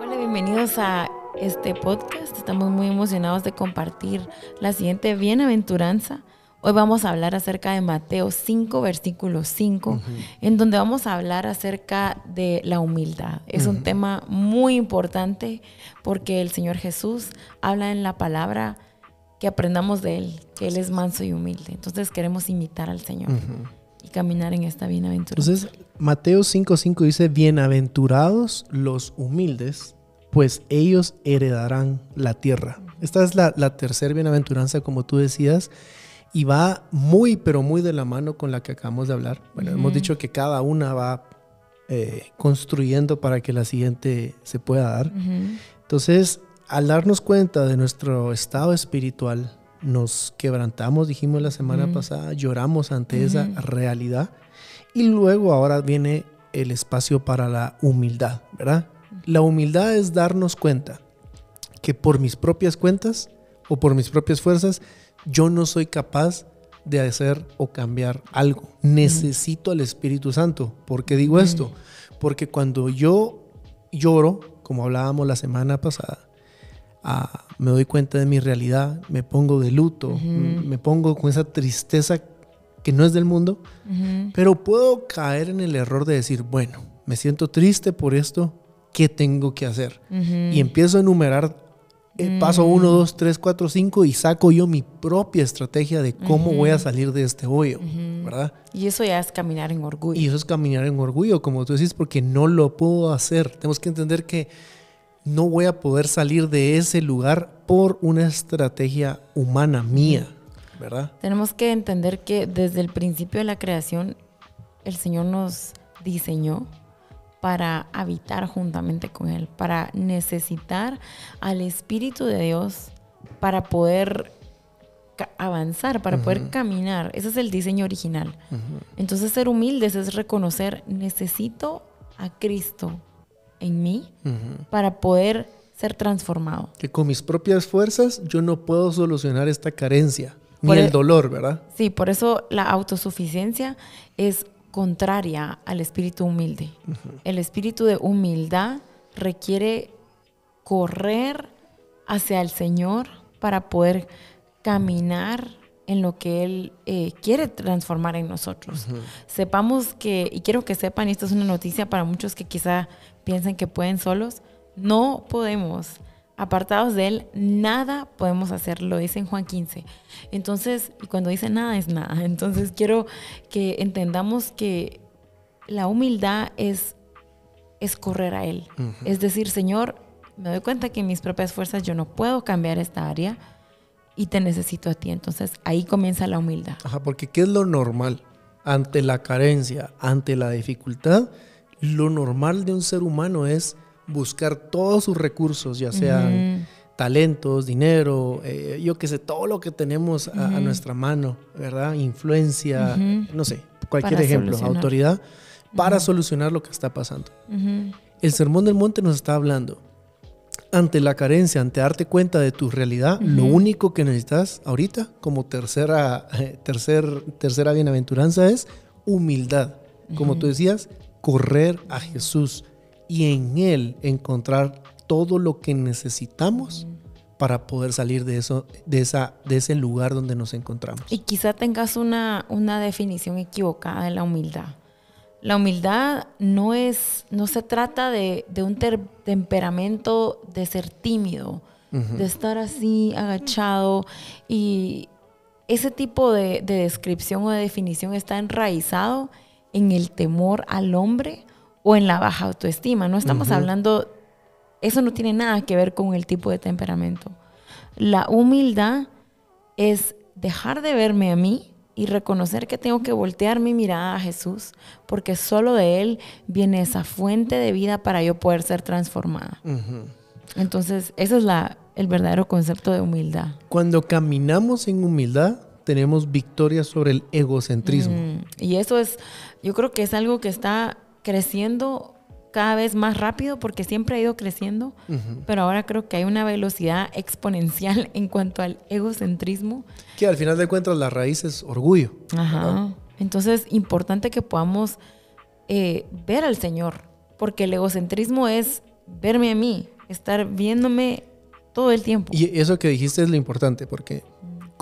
Hola, bienvenidos a este podcast. Estamos muy emocionados de compartir la siguiente bienaventuranza. Hoy vamos a hablar acerca de Mateo 5, versículo 5, en donde vamos a hablar acerca de la humildad. Es un tema muy importante porque el Señor Jesús habla en la palabra que aprendamos de Él, que Él es manso y humilde. Entonces queremos imitar al Señor y caminar en esta bienaventuranza. Entonces, Mateo 5:5 dice, bienaventurados los humildes, pues ellos heredarán la tierra. Esta es la, la tercera bienaventuranza, como tú decías, y va muy, pero muy de la mano con la que acabamos de hablar. Bueno, hemos dicho que cada una va eh, construyendo para que la siguiente se pueda dar. Entonces, al darnos cuenta de nuestro estado espiritual, nos quebrantamos, dijimos la semana pasada, lloramos ante esa realidad y luego ahora viene el espacio para la humildad, ¿verdad? La humildad es darnos cuenta que por mis propias cuentas o por mis propias fuerzas, yo no soy capaz de hacer o cambiar algo. Necesito al Espíritu Santo. ¿Por qué digo esto? Porque cuando yo lloro, como hablábamos la semana pasada, ah, me doy cuenta de mi realidad, me pongo de luto, me pongo con esa tristeza que no es del mundo, pero puedo caer en el error de decir, bueno, me siento triste por esto, ¿qué tengo que hacer? Y empiezo a enumerar eh, paso 1, 2, 3, 4, 5 y saco yo mi propia estrategia de cómo voy a salir de este hoyo, ¿verdad? Y eso ya es caminar en orgullo. Y eso es caminar en orgullo, como tú decís, porque no lo puedo hacer. Tenemos que entender que no voy a poder salir de ese lugar por una estrategia humana mía, ¿verdad? Tenemos que entender que desde el principio de la creación, el Señor nos diseñó para habitar juntamente con Él, para necesitar al Espíritu de Dios para poder avanzar, para poder caminar. Ese es el diseño original. Entonces ser humildes es reconocer, necesito a Cristo en mí para poder ser transformado. Que con mis propias fuerzas yo no puedo solucionar esta carencia, ni el dolor, ¿verdad? Sí, por eso la autosuficiencia es contraria al espíritu humilde. El espíritu de humildad requiere correr hacia el Señor para poder caminar en lo que Él eh, quiere transformar en nosotros. Sepamos que, y quiero que sepan, y esto es una noticia para muchos que quizá piensen que pueden solos, no podemos apartados de Él, nada podemos hacer, lo dice en Juan 15. Entonces, y cuando dice nada es nada. Entonces, quiero que entendamos que la humildad es, es correr a Él. Es decir, Señor, me doy cuenta que en mis propias fuerzas yo no puedo cambiar esta área y te necesito a ti. Entonces, ahí comienza la humildad. Ajá, porque ¿qué es lo normal? Ante la carencia, ante la dificultad, lo normal de un ser humano es buscar todos sus recursos, ya sean talentos, dinero, eh, yo qué sé, todo lo que tenemos a, nuestra mano, ¿verdad? Influencia, no sé, cualquier ejemplo, autoridad, para solucionar lo que está pasando. El Sermón del Monte nos está hablando. Ante la carencia, ante darte cuenta de tu realidad, lo único que necesitas ahorita, como tercera, tercer, tercera bienaventuranza, es humildad. Como tú decías, correr a Jesús y en Él encontrar todo lo que necesitamos para poder salir de, eso, de, esa, de ese lugar donde nos encontramos. Y quizá tengas una, una definición equivocada de la humildad. La humildad no es, no se trata de, un temperamento de ser tímido, de estar así agachado y ese tipo de, de, descripción o de definición está enraizado en el temor al hombre o en la baja autoestima. No estamos hablando, eso no tiene nada que ver con el tipo de temperamento. La humildad es dejar de verme a mí y reconocer que tengo que voltear mi mirada a Jesús, porque solo de Él viene esa fuente de vida para yo poder ser transformada. Entonces, ese es la, el verdadero concepto de humildad. Cuando caminamos en humildad, tenemos victoria sobre el egocentrismo. Y eso es, yo creo que es algo que está creciendo cada vez más rápido porque siempre ha ido creciendo, pero ahora creo que hay una velocidad exponencial en cuanto al egocentrismo. Que al final de cuentas la raíz es orgullo. Ajá. Entonces, importante que podamos eh, ver al Señor, porque el egocentrismo es verme a mí, estar viéndome todo el tiempo. Y eso que dijiste es lo importante, porque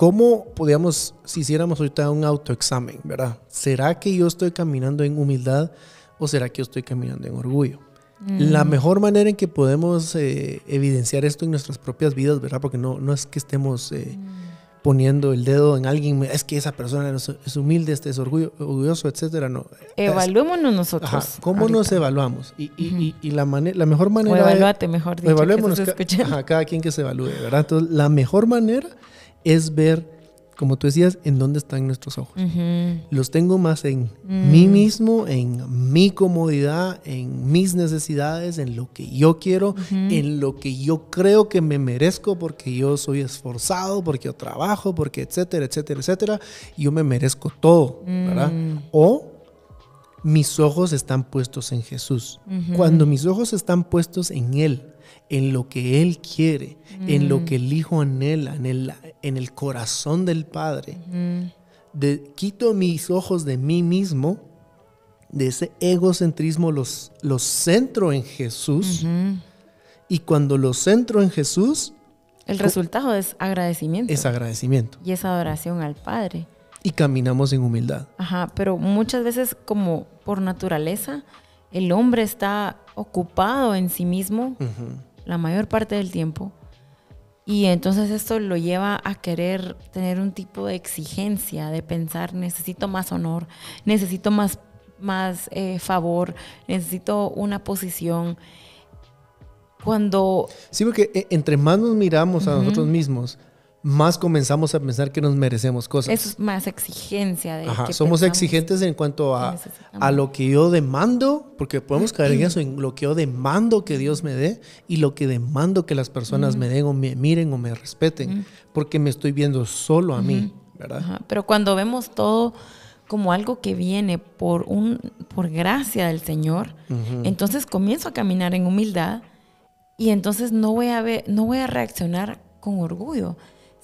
¿cómo podríamos, si hiciéramos ahorita un autoexamen, ¿verdad? ¿Será que yo estoy caminando en humildad o será que yo estoy caminando en orgullo? La mejor manera en que podemos eh, evidenciar esto en nuestras propias vidas, ¿verdad? Porque no, no es que estemos eh, poniendo el dedo en alguien, es que esa persona es humilde, este es orgulloso, etcétera, no. Evaluémonos nosotros. Ajá, ¿Cómo nos evaluamos? Y, y, y, la, la mejor manera... O evaluate, mejor dicho. Evaluémonos, ajá, cada quien que se evalúe, ¿verdad? Entonces, la mejor manera es ver como tú decías, en dónde están nuestros ojos. Los tengo más en mm. mí mismo, en mi comodidad, en mis necesidades, en lo que yo quiero, en lo que yo creo que me merezco porque yo soy esforzado, porque yo trabajo, porque etcétera, etcétera, etcétera. yo me merezco todo, ¿verdad? Mm. O mis ojos están puestos en Jesús. Cuando mis ojos están puestos en Él, en lo que Él quiere, en lo mm. que el Hijo anhela, en el, en el corazón del Padre. de, quito mis ojos de mí mismo, de ese egocentrismo, los, los centro en Jesús. Y cuando los centro en Jesús... El resultado es agradecimiento. Es agradecimiento. Y es adoración al Padre. Y caminamos en humildad. Ajá, pero muchas veces como por naturaleza, el hombre está ocupado en sí mismo la mayor parte del tiempo. Y entonces esto lo lleva a querer tener un tipo de exigencia, de pensar, necesito más honor, necesito más, más eh, favor, necesito una posición. Cuando... Sí, porque eh, entre más nos miramos a nosotros mismos, más comenzamos a pensar que nos merecemos cosas. Es más exigencia. De Ajá, somos exigentes en cuanto a, a, lo que yo demando, porque podemos caer en eso, en lo que yo demando que Dios me dé y lo que demando que las personas me den o me miren o me respeten, porque me estoy viendo solo a mí, ¿verdad? Pero cuando vemos todo como algo que viene por, un, por gracia del Señor, entonces comienzo a caminar en humildad y entonces no voy a, ver, no voy a reaccionar con orgullo,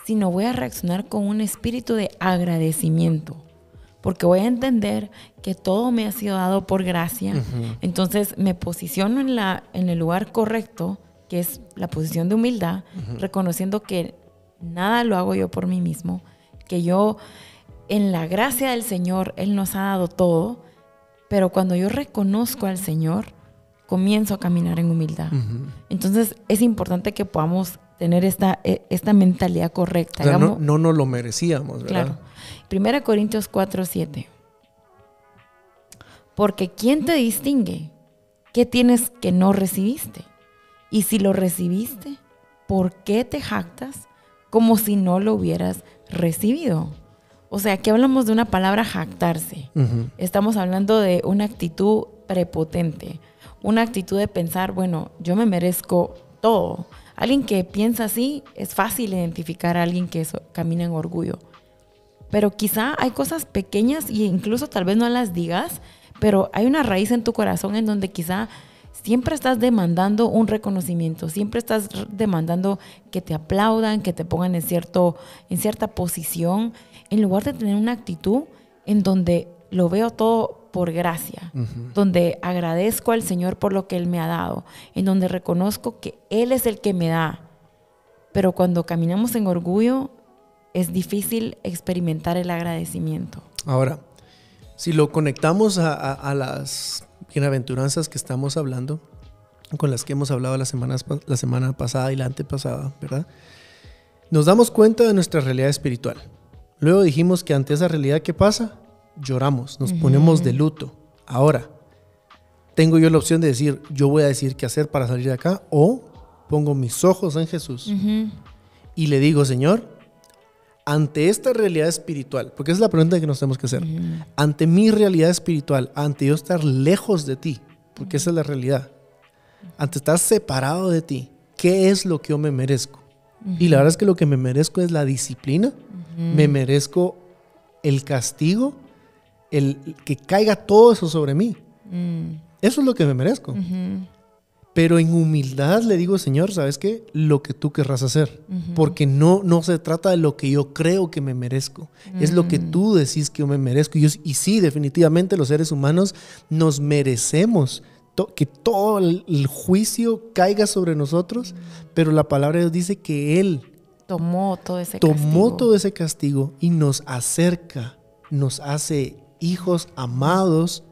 sino voy a reaccionar con un espíritu de agradecimiento, porque voy a entender que todo me ha sido dado por gracia. Entonces me posiciono en, la, en el lugar correcto, que es la posición de humildad, reconociendo que nada lo hago yo por mí mismo, que yo en la gracia del Señor, Él nos ha dado todo, pero cuando yo reconozco al Señor, comienzo a caminar en humildad. Entonces es importante que podamos tener esta, e, esta mentalidad correcta. no, no nos lo merecíamos, ¿verdad? Claro. Primera Corintios 4, 7. Porque ¿quién te distingue? ¿Qué tienes que no recibiste? Y si lo recibiste, ¿por qué te jactas como si no lo hubieras recibido? O sea, aquí hablamos de una palabra jactarse. Estamos hablando de una actitud prepotente, una actitud de pensar, bueno, yo me merezco todo. Alguien que piensa así, es fácil identificar a alguien que camina en orgullo. Pero quizá hay cosas pequeñas y incluso tal vez no las digas, pero hay una raíz en tu corazón en donde quizá siempre estás demandando un reconocimiento, siempre estás demandando que te aplaudan, que te pongan en, cierto, en cierta posición, en lugar de tener una actitud en donde lo veo todo por gracia, donde agradezco al Señor por lo que Él me ha dado, en donde reconozco que Él es el que me da. Pero cuando caminamos en orgullo, es difícil experimentar el agradecimiento. Ahora, si lo conectamos a, las bienaventuranzas que estamos hablando, con las que hemos hablado la semana, la semana pasada y la antepasada, ¿verdad? Nos damos cuenta de nuestra realidad espiritual. Luego dijimos que ante esa realidad, ¿qué pasa? Lloramos, nos ponemos de luto. Ahora, tengo yo la opción de decir, yo voy a decir qué hacer para salir de acá, o pongo mis ojos en Jesús y le digo, Señor, ante esta realidad espiritual, porque esa es la pregunta que nos tenemos que hacer, ante mi realidad espiritual, ante yo estar lejos de ti, porque esa es la realidad, ante estar separado de ti, ¿qué es lo que yo me merezco? Y la verdad es que lo que me merezco es la disciplina, me merezco el castigo el que caiga todo eso sobre mí. Mm. Eso es lo que me merezco. Pero en humildad le digo, Señor, ¿sabes qué? Lo que tú querrás hacer. Porque no, no se trata de lo que yo creo que me merezco. Es lo que mm. tú decís que yo me merezco. Y, y sí, definitivamente los seres humanos nos merecemos que todo el, juicio caiga sobre nosotros. Pero la palabra de Dios dice que Él tomó todo ese tomó todo ese castigo y nos acerca, nos hace hijos amados.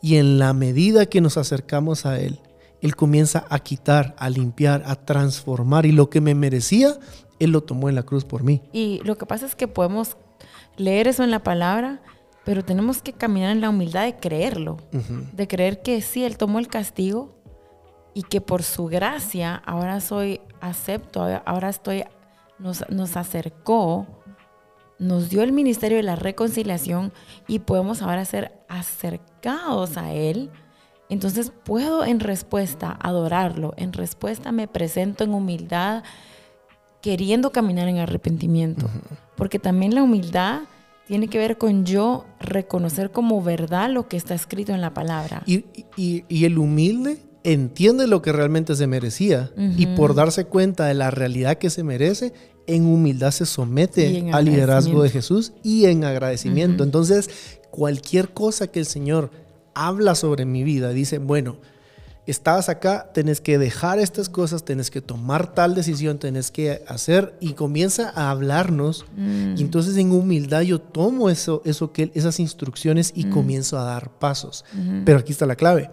Y en la medida que nos acercamos a Él, él comienza a quitar, a limpiar, a transformar. Y lo que me merecía, Él lo tomó en la cruz por mí. Y lo que pasa es que podemos leer eso en la palabra, pero tenemos que caminar en la humildad de creerlo. De creer que sí, Él tomó el castigo y que por su gracia ahora soy acepto, ahora estoy, nos, nos acercó, nos dio el ministerio de la reconciliación y podemos ahora ser acercados a Él entonces puedo en respuesta adorarlo, en respuesta me presento en humildad, queriendo caminar en arrepentimiento. Porque también la humildad tiene que ver con yo reconocer como verdad lo que está escrito en la palabra. Y, el humilde entiende lo que realmente se merecía y por darse cuenta de la realidad que se merece, en humildad se somete al liderazgo de Jesús y en agradecimiento. Entonces, cualquier cosa que el Señor habla sobre mi vida, dice, bueno, estabas acá, tenés que dejar estas cosas, tenés que tomar tal decisión, tenés que hacer y comienza a hablarnos. Y mm. entonces en humildad yo tomo eso, eso que, esas instrucciones y mm. comienzo a dar pasos. Pero aquí está la clave.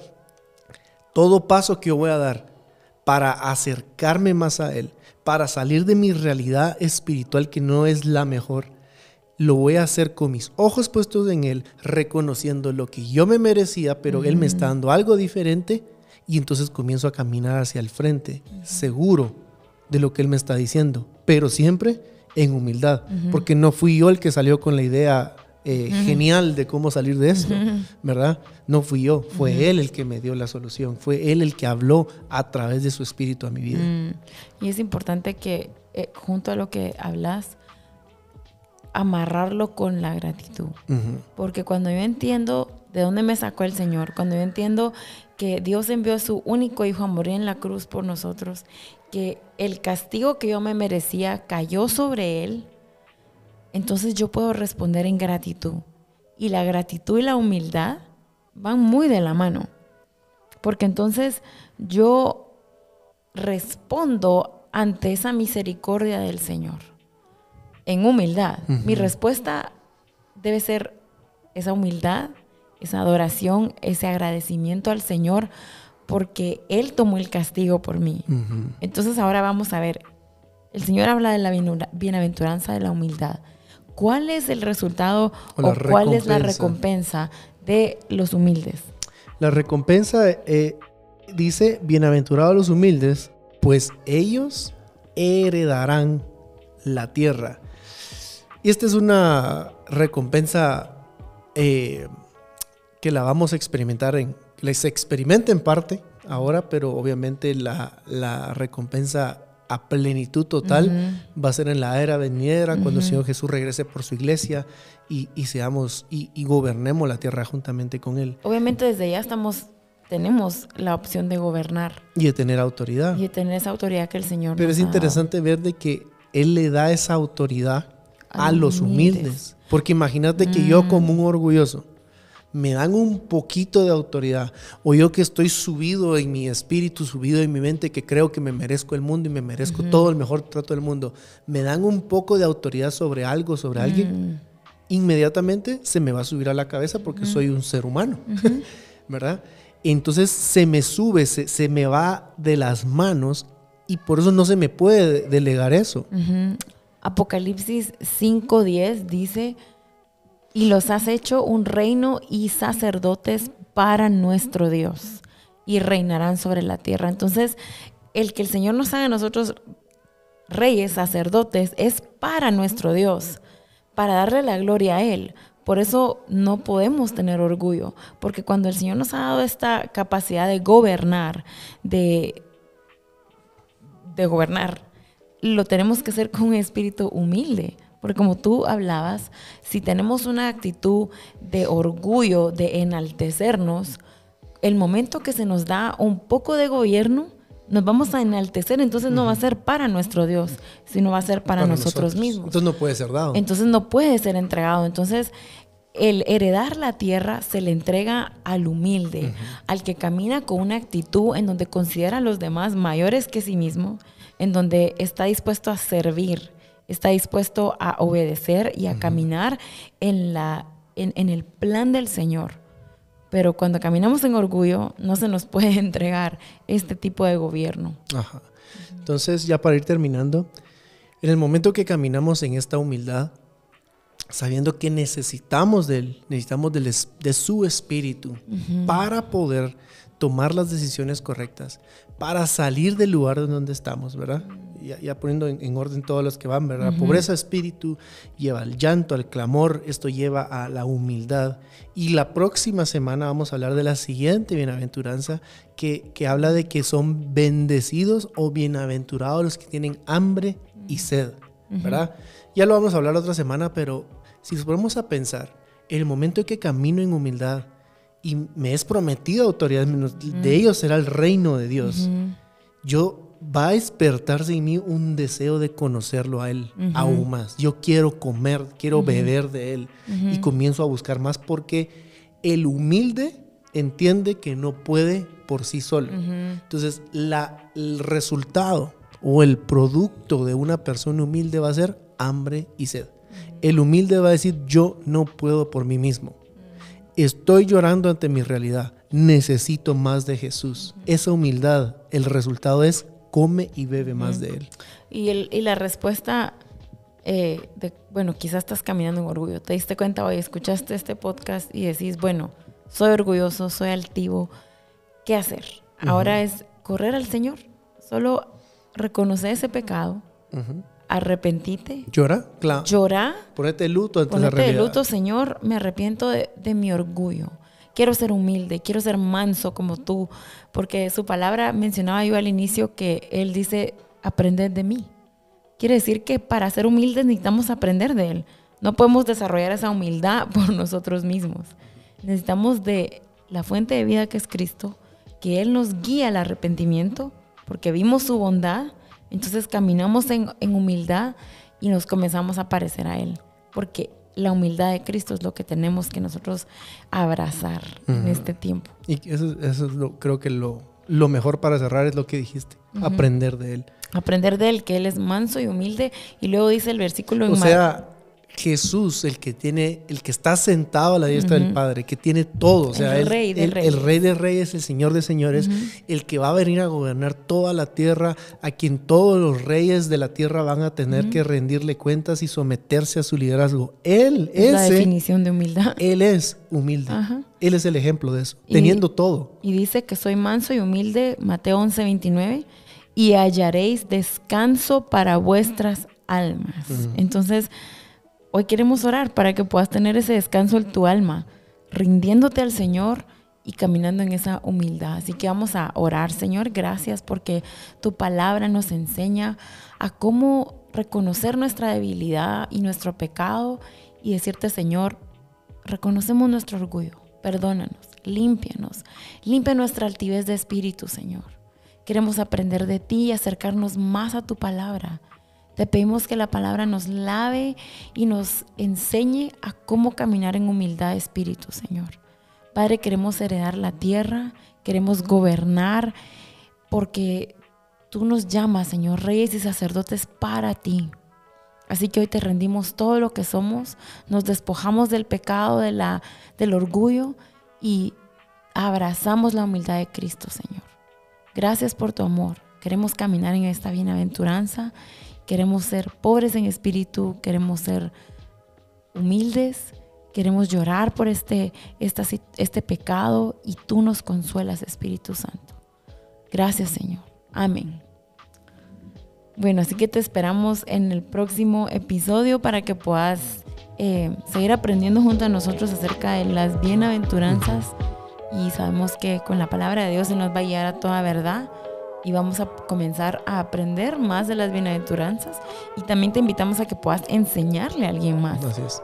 Todo paso que yo voy a dar para acercarme más a Él, para salir de mi realidad espiritual que no es la mejor, lo voy a hacer con mis ojos puestos en Él, reconociendo lo que yo me merecía, pero Él me está dando algo diferente y entonces comienzo a caminar hacia el frente, seguro de lo que Él me está diciendo, pero siempre en humildad, porque no fui yo el que salió con la idea eh, genial de cómo salir de esto, ¿verdad? No fui yo, fue Él el que me dio la solución, fue Él el que habló a través de su espíritu a mi vida. Mm. Y es importante que eh, junto a lo que hablas, amarrarlo con la gratitud. Porque cuando yo entiendo de dónde me sacó el Señor, cuando yo entiendo que Dios envió a su único hijo a morir en la cruz por nosotros, que el castigo que yo me merecía cayó sobre él, entonces yo puedo responder en gratitud. Y la gratitud y la humildad van muy de la mano. Porque entonces yo respondo ante esa misericordia del Señor en humildad. Mi respuesta debe ser esa humildad, esa adoración, ese agradecimiento al Señor porque Él tomó el castigo por mí. Entonces ahora vamos a ver, el Señor habla de la bienaventuranza de la humildad. ¿Cuál es el resultado o, cuál es la recompensa de los humildes? La recompensa eh, dice, bienaventurados los humildes, pues ellos heredarán la tierra. Y esta es una recompensa eh, que la vamos a experimentar en, les experimenta en parte ahora, pero obviamente la, recompensa a plenitud total va a ser en la era venidera, cuando el Señor Jesús regrese por su iglesia y, seamos y, gobernemos la tierra juntamente con Él. Obviamente desde ya estamos, tenemos la opción de gobernar. Y de tener autoridad. Y de tener esa autoridad que el Señor Pero es interesante ver de que Él le da esa autoridad a, los humildes. Porque imagínate que yo mm. como un orgulloso me dan un poquito de autoridad, o yo que estoy subido en mi espíritu, subido en mi mente, que creo que me merezco el mundo y me merezco todo el mejor trato del mundo, me dan un poco de autoridad sobre algo, sobre alguien, mm. inmediatamente se me va a subir a la cabeza porque soy un ser humano, ¿verdad? Entonces se me sube, se, me va de las manos y por eso no se me puede delegar eso. Apocalipsis 5.10 dice, y los has hecho un reino y sacerdotes para nuestro Dios, y reinarán sobre la tierra. Entonces, el que el Señor nos haga a nosotros reyes, sacerdotes, es para nuestro Dios, para darle la gloria a Él. Por eso no podemos tener orgullo, porque cuando el Señor nos ha dado esta capacidad de gobernar, de, de gobernar, lo tenemos que hacer con un espíritu humilde. Porque como tú hablabas, si tenemos una actitud de orgullo, de enaltecernos, el momento que se nos da un poco de gobierno, nos vamos a enaltecer, entonces no va a ser para nuestro Dios, sino va a ser para, nosotros, mismos. Entonces no puede ser dado. Entonces no puede ser entregado. Entonces el heredar la tierra se le entrega al humilde, al que camina con una actitud en donde considera a los demás mayores que sí mismo, en donde está dispuesto a servir, está dispuesto a obedecer y a caminar en, la, en el plan del Señor. Pero cuando caminamos en orgullo, no se nos puede entregar este tipo de gobierno. Ajá. Entonces, ya para ir terminando, en el momento que caminamos en esta humildad, sabiendo que necesitamos de él, necesitamos de, su espíritu para poder tomar las decisiones correctas, para salir del lugar donde estamos, ¿verdad? Ya, poniendo en, orden todos los que van, ¿verdad? La pobreza de espíritu lleva al llanto, al clamor, esto lleva a la humildad. Y la próxima semana vamos a hablar de la siguiente bienaventuranza que, que habla de que son bendecidos o bienaventurados los que tienen hambre y sed, ¿verdad? Ya lo vamos a hablar otra semana, pero si nos ponemos a pensar, el momento en que camino en humildad y me es prometido autoridad, de ellos será el reino de Dios, yo va a despertarse en mí un deseo de conocerlo a Él aún más. Yo quiero comer, quiero beber de Él y comienzo a buscar más porque el humilde entiende que no puede por sí solo. Entonces, la, el resultado o el producto de una persona humilde va a ser hambre y sed. El humilde va a decir, yo no puedo por mí mismo. Estoy llorando ante mi realidad. Necesito más de Jesús. Esa humildad, el resultado es come y bebe más de Él. Y, la respuesta, eh, de, bueno, quizás estás caminando en orgullo. Te diste cuenta hoy, escuchaste este podcast y decís, bueno, soy orgulloso, soy altivo. ¿Qué hacer? Ahora es correr al Señor. Solo reconocer ese pecado, arrepentite. Llora, claro. Llora. Ponete luto ante Ponete de luto, Señor, me arrepiento de, mi orgullo. Quiero ser humilde, quiero ser manso como tú, porque su palabra mencionaba yo al inicio que Él dice, aprended de mí. Quiere decir que para ser humildes necesitamos aprender de Él. No podemos desarrollar esa humildad por nosotros mismos. Necesitamos de la fuente de vida que es Cristo, que Él nos guía al arrepentimiento, porque vimos su bondad entonces caminamos en, humildad y nos comenzamos a parecer a Él, porque la humildad de Cristo es lo que tenemos que nosotros abrazar en este tiempo. Y eso, eso es lo, creo que lo, lo, mejor para cerrar es lo que dijiste, aprender de Él. Aprender de Él, que Él es manso y humilde. Y luego dice el versículo en O sea, Jesús, el que tiene, el que está sentado a la diestra del Padre, que tiene todo, o sea, el, rey, de el, rey de reyes, el Señor de señores, el que va a venir a gobernar toda la tierra, a quien todos los reyes de la tierra van a tener que rendirle cuentas y someterse a su liderazgo. Él es la definición de humildad. Él es humilde. Él es el ejemplo de eso, teniendo todo. Y dice que soy manso y humilde, Mateo 11, 29, y hallaréis descanso para vuestras almas. Entonces, Hoy queremos orar para que puedas tener ese descanso en tu alma, rindiéndote al Señor y caminando en esa humildad. Así que vamos a orar, Señor, gracias porque tu palabra nos enseña a cómo reconocer nuestra debilidad y nuestro pecado y decirte, Señor, reconocemos nuestro orgullo, perdónanos, límpianos, limpia nuestra altivez de espíritu, Señor. Queremos aprender de ti y acercarnos más a tu palabra te pedimos que la palabra nos lave y nos enseñe a cómo caminar en humildad de espíritu, Señor. Padre, queremos heredar la tierra, queremos gobernar, porque tú nos llamas, Señor, reyes y sacerdotes para ti. Así que hoy te rendimos todo lo que somos, nos despojamos del pecado, de la, del orgullo y abrazamos la humildad de Cristo, Señor. Gracias por tu amor. Queremos caminar en esta bienaventuranza Queremos ser pobres en espíritu, queremos ser humildes, queremos llorar por este, este pecado y tú nos consuelas, Espíritu Santo. Gracias, Señor. Amén. Bueno, así que te esperamos en el próximo episodio para que puedas eh, seguir aprendiendo junto a nosotros acerca de las bienaventuranzas y sabemos que con la palabra de Dios se nos va a guiar a toda verdad y vamos a comenzar a aprender más de las bienaventuranzas y también te invitamos a que puedas enseñarle a alguien más. Así es.